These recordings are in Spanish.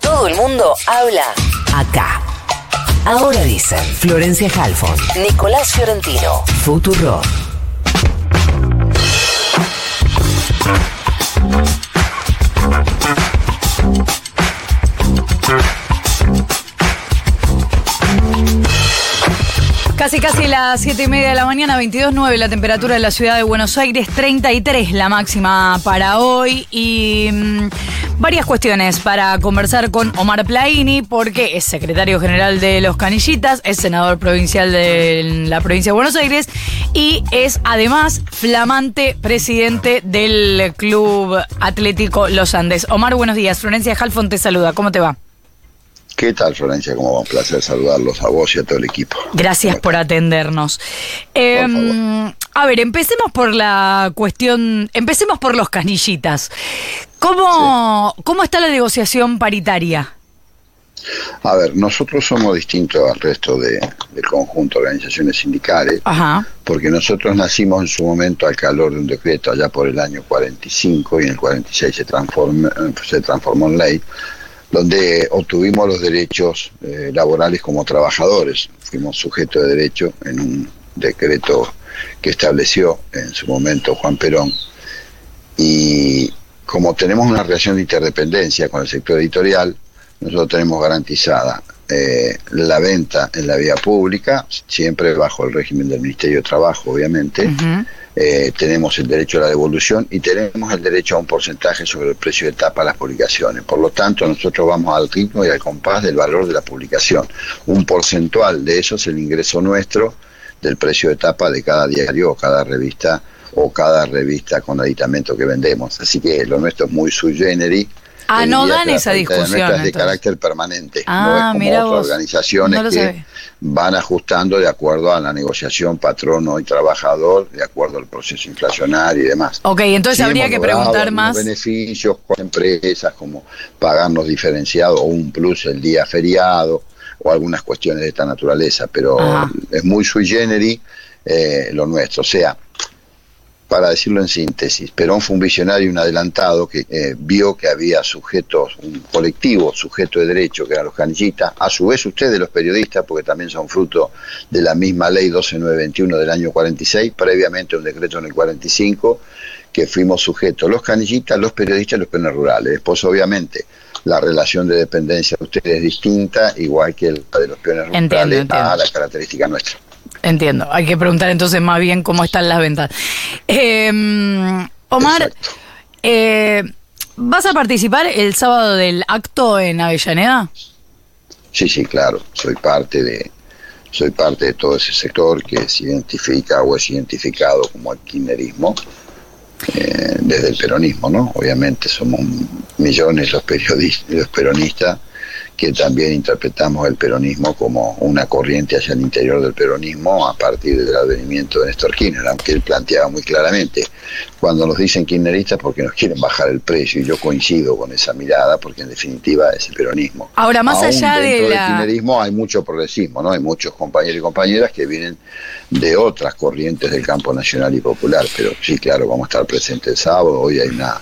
Todo el mundo habla acá. Ahora dicen Florencia Halfon, Nicolás Fiorentino, Futurock. Casi casi las 7 y media de la mañana, 22.9 la temperatura de la ciudad de Buenos Aires, 33 la máxima para hoy y mm, varias cuestiones para conversar con Omar Plaini porque es secretario general de Los Canillitas, es senador provincial de la provincia de Buenos Aires y es además flamante presidente del Club Atlético Los Andes. Omar, buenos días. Florencia Halfon te saluda. ¿Cómo te va? ¿Qué tal, Florencia? ¿Cómo va? Un placer saludarlos a vos y a todo el equipo. Gracias por atendernos. Eh, a ver, empecemos por la cuestión, empecemos por los canillitas. ¿Cómo, ¿cómo está la negociación paritaria? A ver, nosotros somos distintos al resto de, del conjunto de organizaciones sindicales, Ajá. porque nosotros nacimos en su momento al calor de un decreto allá por el año 45 y en el 46 se, transformó, se transformó en ley, donde obtuvimos los derechos eh, laborales como trabajadores. Fuimos sujetos de derecho en un decreto que estableció en su momento Juan Perón. Y como tenemos una relación de interdependencia con el sector editorial, nosotros tenemos garantizada eh, la venta en la vía pública, siempre bajo el régimen del Ministerio de Trabajo, obviamente. Eh, tenemos el derecho a la devolución y tenemos el derecho a un porcentaje sobre el precio de tapa de las publicaciones. Por lo tanto, nosotros vamos al ritmo y al compás del valor de la publicación. Un porcentual de eso es el ingreso nuestro del precio de tapa de cada diario o cada revista o cada revista con aditamento que vendemos. Así que lo nuestro es muy sui generis Ah, no dan esa discusión. Es de carácter permanente. Ah, no es como mira otras vos. organizaciones No que van ajustando de acuerdo a la negociación patrono y trabajador, de acuerdo al proceso inflacionario y demás. Ok, entonces Sí habría que preguntar más. beneficios con empresas como pagarnos diferenciado o un plus el día feriado o algunas cuestiones de esta naturaleza, pero Ajá. es muy sui generis eh, lo nuestro. O sea, para decirlo en síntesis, Perón fue un visionario y un adelantado que eh, vio que había sujetos, un colectivo, sujeto de derecho, que eran los canillitas, a su vez ustedes los periodistas, porque también son fruto de la misma ley 12921 del año 46, previamente un decreto en el 45, que fuimos sujetos los canillitas, los periodistas y los peones rurales. Después, obviamente, la relación de dependencia de ustedes es distinta, igual que la de los peones rurales, Entiendo, entiendo. a la característica nuestra. Entiendo, hay que preguntar entonces más bien cómo están las ventas. Eh, Omar, eh, ¿vas a participar el sábado del acto en Avellaneda? Sí, sí, claro. Soy parte de soy parte de todo ese sector que se identifica o es identificado como el kirchnerismo eh, desde el peronismo, ¿no? Obviamente somos millones los periodistas, los peronistas que también interpretamos el peronismo como una corriente hacia el interior del peronismo a partir del advenimiento de Néstor Kirchner, aunque él planteaba muy claramente, cuando nos dicen kirchneristas porque nos quieren bajar el precio, y yo coincido con esa mirada, porque en definitiva es el peronismo. Ahora, más Aún allá de dentro del la- kirchnerismo hay mucho progresismo, ¿no? Hay muchos compañeros y compañeras que vienen de otras corrientes del campo nacional y popular, pero sí, claro, vamos a estar presentes el sábado, hoy hay una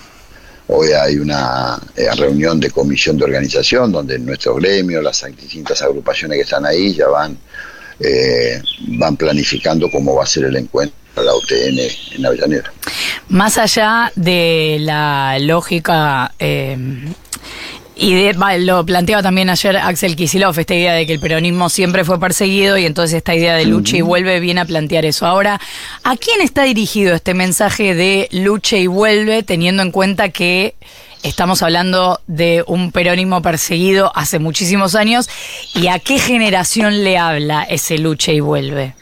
Hoy hay una eh, reunión de comisión de organización donde nuestros gremios, las distintas agrupaciones que están ahí ya van, eh, van planificando cómo va a ser el encuentro la UTN en Avellaneda. Más allá de la lógica, eh, y de- lo planteaba también ayer Axel Kisilov, esta idea de que el peronismo siempre fue perseguido y entonces esta idea de lucha y vuelve viene a plantear eso. Ahora, ¿a quién está dirigido este mensaje de lucha y vuelve teniendo en cuenta que estamos hablando de un peronismo perseguido hace muchísimos años y a qué generación le habla ese lucha y vuelve?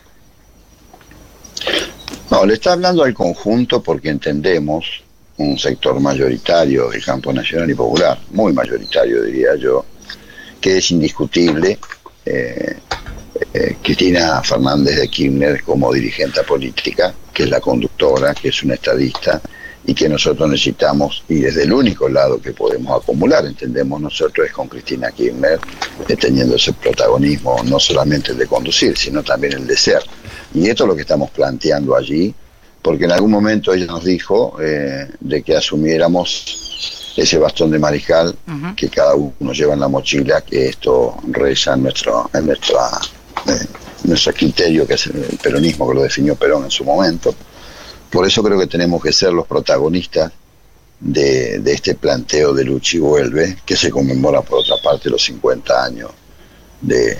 No, le está hablando al conjunto porque entendemos un sector mayoritario del campo nacional y popular, muy mayoritario diría yo, que es indiscutible eh, eh, Cristina Fernández de Kirchner como dirigente política, que es la conductora, que es una estadista y que nosotros necesitamos, y desde el único lado que podemos acumular, entendemos nosotros, es con Cristina Kirchner, eh, teniendo ese protagonismo, no solamente el de conducir, sino también el de ser. Y esto es lo que estamos planteando allí, porque en algún momento ella nos dijo eh, de que asumiéramos ese bastón de mariscal que cada uno lleva en la mochila, que esto reza en nuestro, en nuestra, eh, nuestro criterio, que es el peronismo que lo definió Perón en su momento. Por eso creo que tenemos que ser los protagonistas de, de este planteo de lucha y vuelve, que se conmemora por otra parte los 50 años de,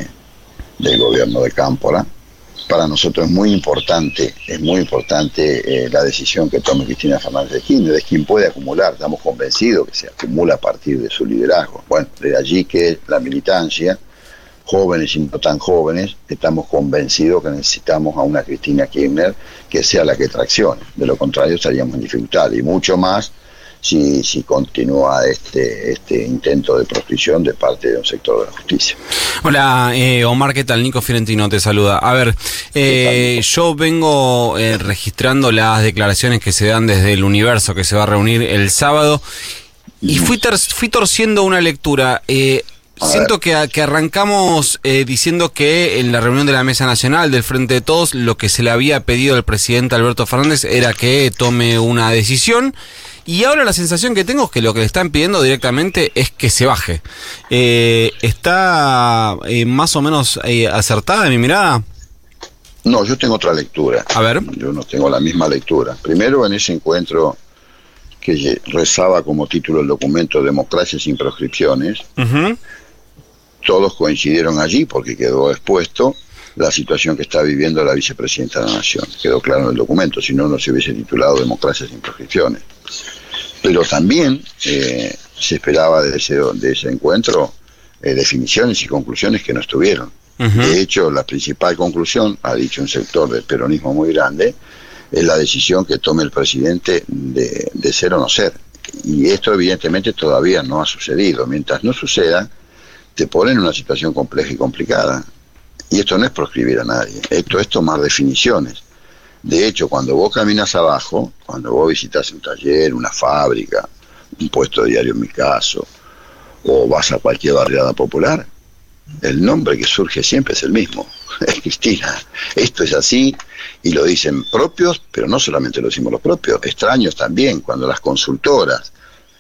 del gobierno de Cámpora para nosotros es muy importante, es muy importante eh, la decisión que tome Cristina Fernández de Kirchner, es quien puede acumular, estamos convencidos que se acumula a partir de su liderazgo. Bueno, de allí que la militancia, jóvenes y no tan jóvenes, estamos convencidos que necesitamos a una Cristina Kirchner que sea la que traccione, de lo contrario estaríamos en dificultad y mucho más si, si continúa este, este intento de proscripción de parte de un sector de la justicia. Hola, eh, Omar, ¿qué tal? Nico Fiorentino te saluda. A ver, eh, yo vengo eh, registrando las declaraciones que se dan desde el universo que se va a reunir el sábado y fui, fui torciendo una lectura. Siento que, que, arrancamos diciendo que en la reunión de la Mesa Nacional del Frente de Todos lo que se le había pedido al presidente Alberto Fernández era que tome una decisión y ahora la sensación que tengo es que lo que le están pidiendo directamente es que se baje. Eh, ¿Está eh, más o menos eh, acertada mi mirada? No, yo tengo otra lectura. A ver. Yo no tengo la misma lectura. Primero, en ese encuentro que rezaba como título el documento Democracia sin proscripciones, todos coincidieron allí porque quedó expuesto la situación que está viviendo la vicepresidenta de la Nación. Quedó claro en el documento, si no, no se hubiese titulado Democracia sin proscripciones. Pero también eh, se esperaba de ese, de ese encuentro eh, definiciones y conclusiones que no estuvieron. De hecho, la principal conclusión, ha dicho un sector del peronismo muy grande, es la decisión que tome el presidente de, de ser o no ser. Y esto evidentemente todavía no ha sucedido. Mientras no suceda, te pone en una situación compleja y complicada. Y esto no es proscribir a nadie, esto es tomar definiciones. De hecho, cuando vos caminas abajo, cuando vos visitas un taller, una fábrica, un puesto diario en mi caso, o vas a cualquier barriada popular, el nombre que surge siempre es el mismo, es Cristina. Esto es así y lo dicen propios, pero no solamente lo decimos los propios, extraños también, cuando las consultoras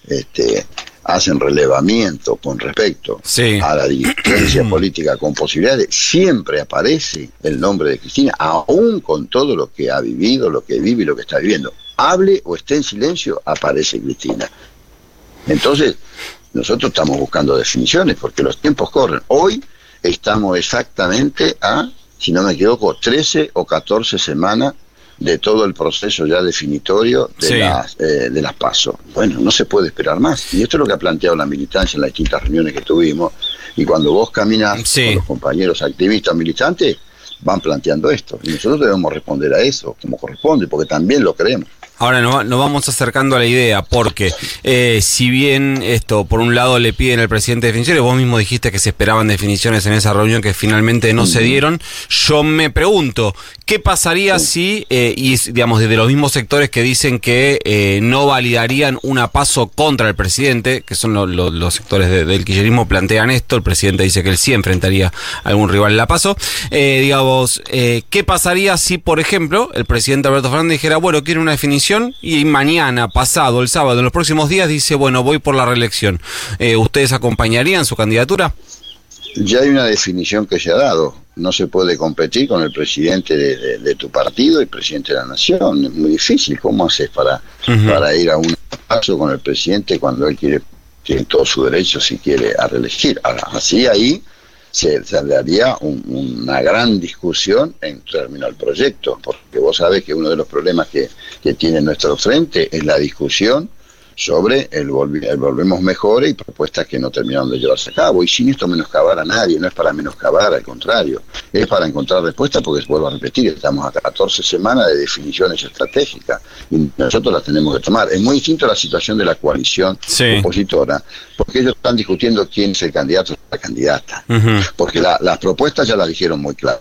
este, hacen relevamiento con respecto a la dirigencia política con posibilidades, siempre aparece el nombre de Cristina, aún con todo lo que ha vivido, lo que vive y lo que está viviendo. Hable o esté en silencio, aparece Cristina. Entonces, nosotros estamos buscando definiciones porque los tiempos corren. Hoy estamos exactamente a, si no me equivoco, 13 o 14 semanas de todo el proceso ya definitorio de, las, eh, de las PASO. Bueno, no se puede esperar más. Y esto es lo que ha planteado la militancia en las distintas reuniones que tuvimos. Y cuando vos caminas con los compañeros activistas militantes, van planteando esto. Y nosotros debemos responder a eso, como corresponde, porque también lo creemos. Ahora nos, vamos acercando a la idea, porque eh, si bien esto, por un lado le piden al presidente definiciones, vos mismo dijiste que se esperaban definiciones en esa reunión que finalmente no se dieron, yo me pregunto, ¿qué pasaría si, eh, y digamos, desde los mismos sectores que dicen que eh, no validarían una paso contra el presidente, que son los sectores del kirchnerismo, plantean esto, el presidente dice que él sí enfrentaría a algún rival en la paso, digamos, ¿qué pasaría si, por ejemplo, el presidente Alberto Fernández dijera, bueno, quiere una definición y mañana, pasado, el sábado, en los próximos días dice, bueno, voy por la reelección. Eh, ¿Ustedes acompañarían su candidatura? Ya hay una definición que se ha dado. No se puede competir con el presidente de, tu partido y presidente de la nación. Es muy difícil. ¿Cómo haces para, para ir a un paso con el presidente cuando él quiere, tiene todo su derecho si quiere a reelegir? así ahí se, daría una gran discusión en términos del proyecto, porque vos sabés que uno de los problemas que, que tiene nuestro frente es la discusión sobre el, volvemos mejores y propuestas que no terminaron de llevarse a cabo. Y sin esto menoscabar a nadie, no es para menoscabar, al contrario, es para encontrar respuestas porque, vuelvo a repetir, estamos a 14 semanas de definiciones estratégicas y nosotros las tenemos que tomar. Es muy distinto la situación de la coalición opositora, porque ellos están discutiendo quién es el candidato o la candidata, porque las propuestas ya las dijeron muy claras.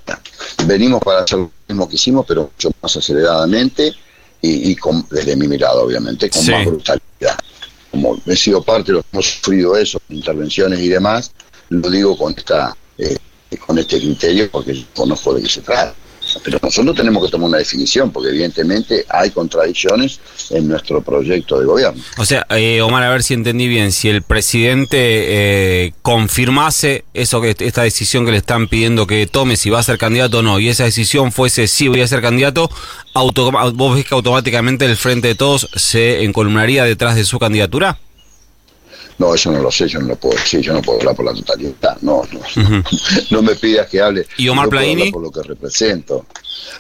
Venimos para hacer lo mismo que hicimos, pero mucho más aceleradamente y, con, desde mi mirada, obviamente, con más brutalidad. Como he sido parte que hemos sufrido eso, intervenciones y demás, lo digo con esta eh, con este criterio porque conozco de qué se trata. Pero nosotros tenemos que tomar una definición, porque evidentemente hay contradicciones en nuestro proyecto de gobierno. O sea, eh, Omar, a ver si entendí bien, si el presidente eh, confirmase eso que esta decisión que le están pidiendo que tome, si va a ser candidato o no, y esa decisión fuese sí voy a ser candidato, ¿vos ves que automáticamente el Frente de Todos se encolumnaría detrás de su candidatura? No, eso no lo sé, yo no lo puedo decir, yo no puedo hablar por la totalidad, no, no, no me pidas que hable. ¿Y Omar Plaini? por lo que represento.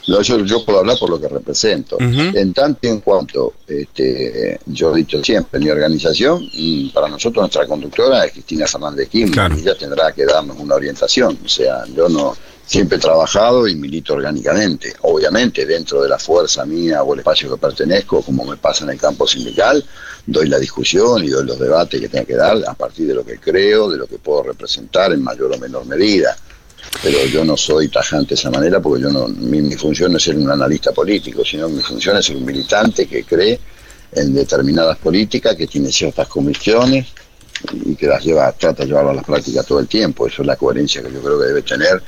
No, yo, puedo hablar por lo que represento. En tanto y en cuanto, este, yo he dicho siempre, mi organización, y para nosotros nuestra conductora es Cristina Fernández Kim, y ella tendrá que darnos una orientación. O sea, yo no siempre he trabajado y milito orgánicamente. Obviamente, dentro de la fuerza mía o el espacio que pertenezco, como me pasa en el campo sindical, doy la discusión y doy los debates que tenga que dar a partir de lo que creo, de lo que puedo representar en mayor o menor medida. Pero yo no soy tajante de esa manera porque yo no, mi, función no es ser un analista político, sino mi función es ser un militante que cree en determinadas políticas, que tiene ciertas comisiones y que las lleva, trata de llevarlas a la práctica todo el tiempo. Eso es la coherencia que yo creo que debe tener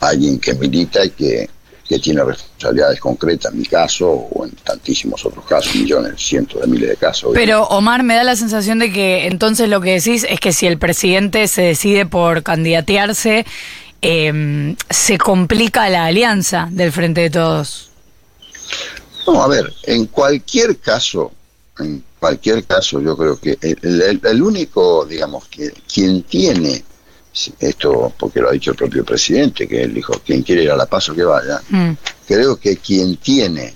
alguien que milita y que que tiene responsabilidades concretas, en mi caso o en tantísimos otros casos, millones, cientos de miles de casos. Pero Omar, me da la sensación de que entonces lo que decís es que si el presidente se decide por candidatearse, em, se complica la alianza del Frente de Todos. No, a ver, en cualquier caso, en cualquier caso, yo creo que el, el único, digamos, que quien tiene esto porque lo ha dicho el propio presidente, que él dijo, quien quiere ir a la paso que vaya, mm. creo que quien tiene,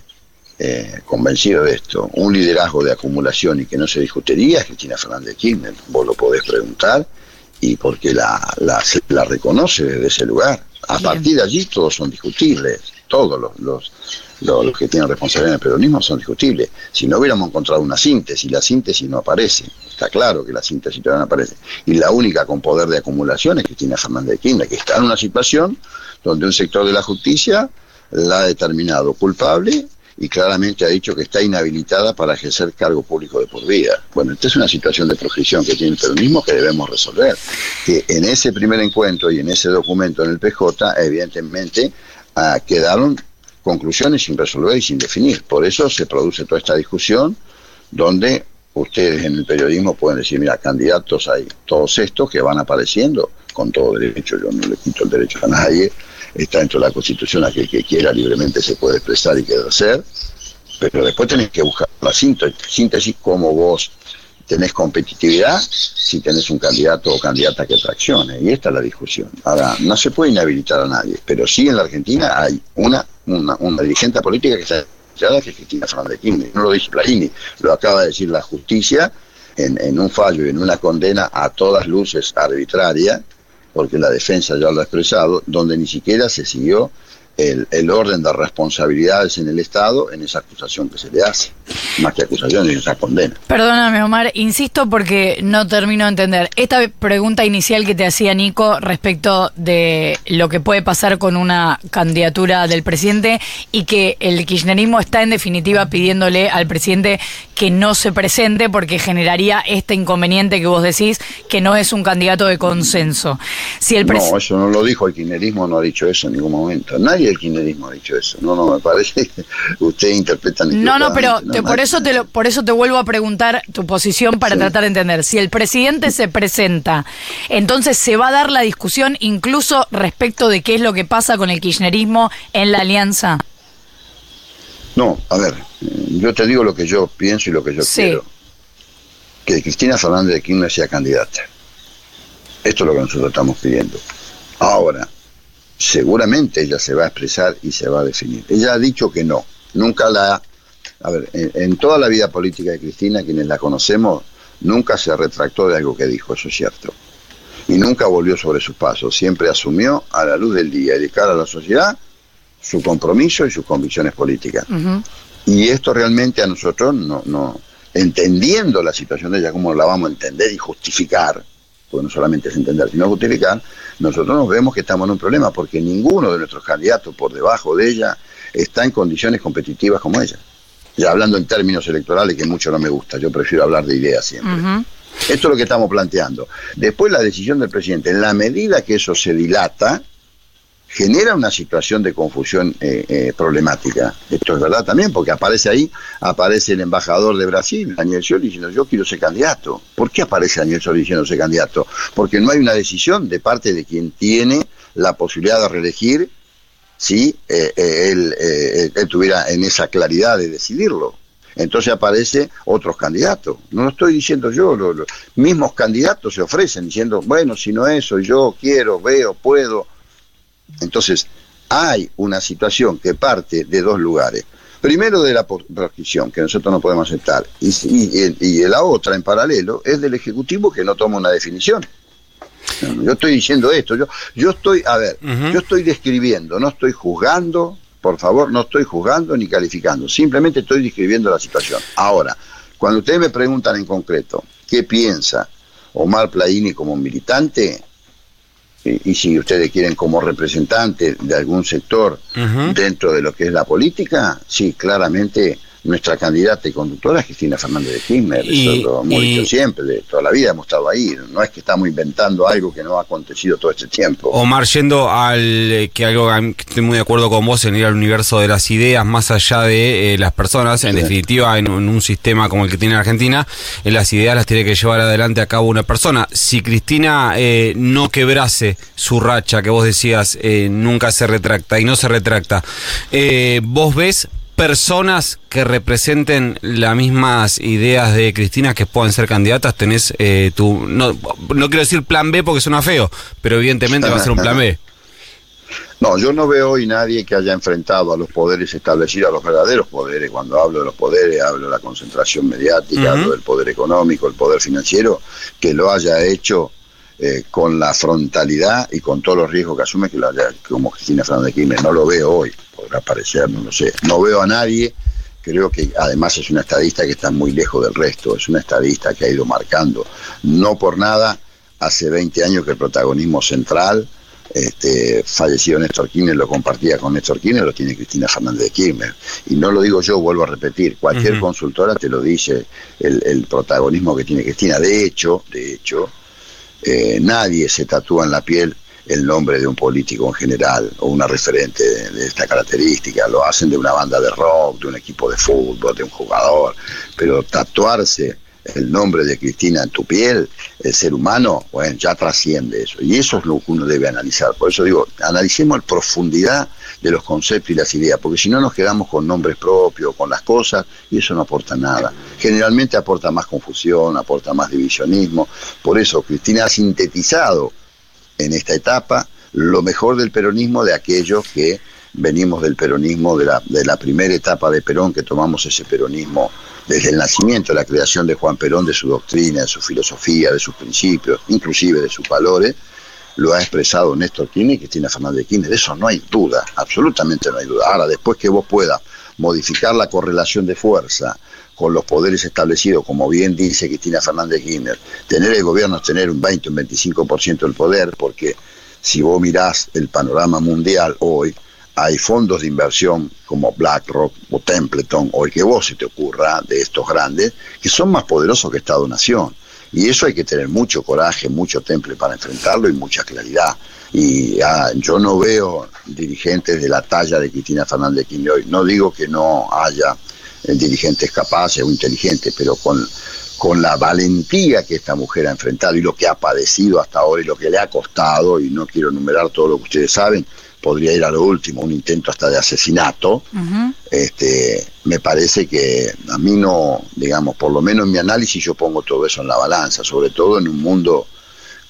eh, convencido de esto, un liderazgo de acumulación y que no se discutiría es Cristina Fernández Kirchner, vos lo podés preguntar, y porque la, la, reconoce desde ese lugar. A partir de allí todos son discutibles, todos los, los, los, que tienen responsabilidad en el peronismo son discutibles. Si no hubiéramos encontrado una síntesis, la síntesis no aparece. Está claro que la síntesis todavía no aparece. Y la única con poder de acumulación es Cristina Fernández de Kirchner, que está en una situación donde un sector de la justicia la ha determinado culpable y claramente ha dicho que está inhabilitada para ejercer cargo público de por vida. Bueno, esta es una situación de proscripción que tiene el peronismo que debemos resolver. Que en ese primer encuentro y en ese documento en el PJ, evidentemente, ah, quedaron conclusiones sin resolver y sin definir. Por eso se produce toda esta discusión donde ustedes en el periodismo pueden decir, mira, candidatos hay todos estos que van apareciendo con todo derecho, yo no le quito el derecho a nadie, está dentro de la Constitución, aquel que quiera libremente se puede expresar y quiere hacer, pero después tenés que buscar la síntesis como vos tenés competitividad si tenés un candidato o candidata que traccione. Y esta es la discusión. Ahora, no se puede inhabilitar a nadie, pero sí en la Argentina hay una, una, una dirigente política que está que es Cristina Fernández Kirchner. No lo dice Plaini, lo acaba de decir la justicia en, en un fallo y en una condena a todas luces arbitraria, porque la defensa ya lo ha expresado, donde ni siquiera se siguió el, orden de responsabilidades en el Estado en esa acusación que se le hace, más que acusación, en esa condena. Perdóname, Omar, insisto porque no termino de entender. Esta pregunta inicial que te hacía Nico respecto de lo que puede pasar con una candidatura del presidente y que el kirchnerismo está en definitiva pidiéndole al presidente que no se presente porque generaría este inconveniente que vos decís, que no es un candidato de consenso. Si el no, eso no lo dijo el kirchnerismo, no ha dicho eso en ningún momento. Nadie el kirchnerismo ha dicho eso. No, no, me parece que ustedes interpretan. No, no, pero por, eso te por eso te vuelvo a preguntar tu posición para tratar de entender. Si el presidente se presenta, entonces se va a dar la discusión incluso respecto de qué es lo que pasa con el kirchnerismo en la alianza. No, a ver, yo te digo lo que yo pienso y lo que yo quiero. Que Cristina Fernández de Kirchner sea candidata. Esto es lo que nosotros estamos pidiendo. Ahora, seguramente ella se va a expresar y se va a definir. Ella ha dicho que no, nunca la... A ver, en, toda la vida política de Cristina, quienes la conocemos, nunca se retractó de algo que dijo, eso es cierto. Y nunca volvió sobre sus pasos, siempre asumió a la luz del día y de cara a la sociedad su compromiso y sus convicciones políticas. Y esto realmente a nosotros, no, no, entendiendo la situación de ella, como la vamos a entender y justificar, porque no solamente es entender, sino justificar, nosotros nos vemos que estamos en un problema porque ninguno de nuestros candidatos por debajo de ella está en condiciones competitivas como ella. Ya hablando en términos electorales, que mucho no me gusta, yo prefiero hablar de ideas siempre. Esto es lo que estamos planteando. Después la decisión del presidente, en la medida que eso se dilata, genera una situación de confusión eh, eh, problemática. Esto es verdad también, porque aparece ahí, aparece el embajador de Brasil, Daniel Scioli, diciendo yo quiero ser candidato. ¿Por qué aparece Daniel Scioli diciendo ser candidato? Porque no hay una decisión de parte de quien tiene la posibilidad de reelegir si eh, él, él tuviera en esa claridad de decidirlo. Entonces aparece otros candidatos. No lo estoy diciendo yo, los mismos candidatos se ofrecen diciendo, bueno, si no eso, yo quiero, veo, puedo entonces, hay una situación que parte de dos lugares. Primero de la proscripción, que nosotros no podemos aceptar, y, la otra, en paralelo, es del Ejecutivo que no toma una definición. Yo estoy diciendo esto, yo, yo estoy, a ver, yo estoy describiendo, no estoy juzgando, por favor, no estoy juzgando ni calificando, simplemente estoy describiendo la situación. Ahora, cuando ustedes me preguntan en concreto qué piensa Omar Plaini como militante, y si ustedes quieren como representante de algún sector dentro de lo que es la política, sí, claramente nuestra candidata y conductora es Cristina Fernández de Kirchner, eso lo hemos dicho siempre, toda la vida hemos estado ahí, no es que estamos inventando algo que no ha acontecido todo este tiempo. Omar, yendo al eh, que algo que estoy muy de acuerdo con vos en ir al universo de las ideas, más allá de eh, las personas, en definitiva, en, un sistema como el que tiene Argentina, en las ideas las tiene que llevar adelante a cabo una persona. Si Cristina eh, no quebrase su racha, que vos decías, nunca se retracta y no se retracta, vos ves personas que representen las mismas ideas de Cristina que puedan ser candidatas, tenés eh, tu... No, no quiero decir plan B porque suena feo, pero evidentemente va a ser un plan B. No, yo no veo hoy nadie que haya enfrentado a los poderes establecidos, a los verdaderos poderes. Cuando hablo de los poderes, hablo de la concentración mediática, hablo del poder económico, el poder financiero, que lo haya hecho eh, con la frontalidad y con todos los riesgos que asume que lo haya, como Cristina Fernández Kirchner. No lo veo hoy podrá parecer, no lo sé. No veo a nadie, creo que además es una estadista que está muy lejos del resto, es una estadista que ha ido marcando. No por nada, hace 20 años que el protagonismo central, este, fallecido Néstor Kirchner lo compartía con Néstor Kirchner, lo tiene Cristina Fernández de Kirchner. Y no lo digo yo, vuelvo a repetir, cualquier consultora te lo dice el, protagonismo que tiene Cristina. De hecho, de hecho, eh, nadie se tatúa en la piel el nombre de un político en general o una referente de, esta característica. Lo hacen de una banda de rock, de un equipo de fútbol, de un jugador, pero tatuarse el nombre de Cristina en tu piel, el ser humano, bueno, ya trasciende eso. Y eso es lo que uno debe analizar. Por eso digo, analicemos en profundidad de los conceptos y las ideas, porque si no nos quedamos con nombres propios, con las cosas, y eso no aporta nada. Generalmente aporta más confusión, aporta más divisionismo. Por eso Cristina ha sintetizado en esta etapa lo mejor del peronismo de aquellos que venimos del peronismo, de la, de la primera etapa de Perón, que tomamos ese peronismo desde el nacimiento, la creación de Juan Perón, de su doctrina, de su filosofía, de sus principios, inclusive de sus valores, lo ha expresado Néstor Kirchner y Cristina Fernández de Kirchner. De eso no hay duda, absolutamente no hay duda. Ahora, después que vos puedas modificar la correlación de fuerza, con los poderes establecidos, como bien dice Cristina Fernández Kirchner, tener el gobierno es tener un 20, un 25% del poder, porque si vos mirás el panorama mundial hoy, hay fondos de inversión como BlackRock o Templeton o el que vos se te ocurra de estos grandes, que son más poderosos que Estado-Nación. Y eso hay que tener mucho coraje, mucho temple para enfrentarlo y mucha claridad. Y ah, yo no veo dirigentes de la talla de Cristina Fernández hoy. No digo que no haya dirigentes capaces o inteligentes, pero con, con la valentía que esta mujer ha enfrentado y lo que ha padecido hasta ahora y lo que le ha costado, y no quiero enumerar todo lo que ustedes saben, podría ir a lo último, un intento hasta de asesinato, este, me parece que a mí no, digamos, por lo menos en mi análisis yo pongo todo eso en la balanza, sobre todo en un mundo,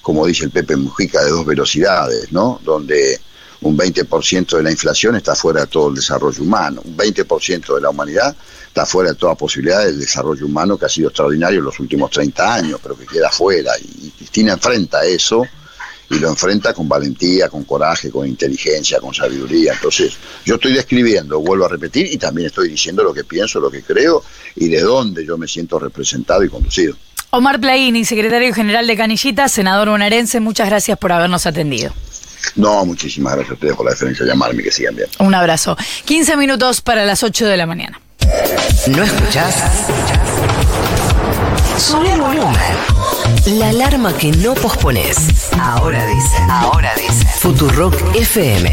como dice el Pepe Mujica, de dos velocidades, ¿no? Donde un 20% de la inflación está fuera de todo el desarrollo humano, un 20% de la humanidad está fuera de toda posibilidad del desarrollo humano que ha sido extraordinario en los últimos 30 años, pero que queda fuera. Y Cristina enfrenta eso y lo enfrenta con valentía, con coraje, con inteligencia, con sabiduría. Entonces, yo estoy describiendo, vuelvo a repetir, y también estoy diciendo lo que pienso, lo que creo y de dónde yo me siento representado y conducido. Omar Plaini, secretario general de Canillita, senador bonaerense, muchas gracias por habernos atendido. No, muchísimas gracias a ustedes por la diferencia de llamarme, que sigan bien. Un abrazo. 15 minutos para las 8 de la mañana. ¿No escuchás? Sube el volumen. La alarma que no pospones. Ahora dice. Ahora dice. Futurock FM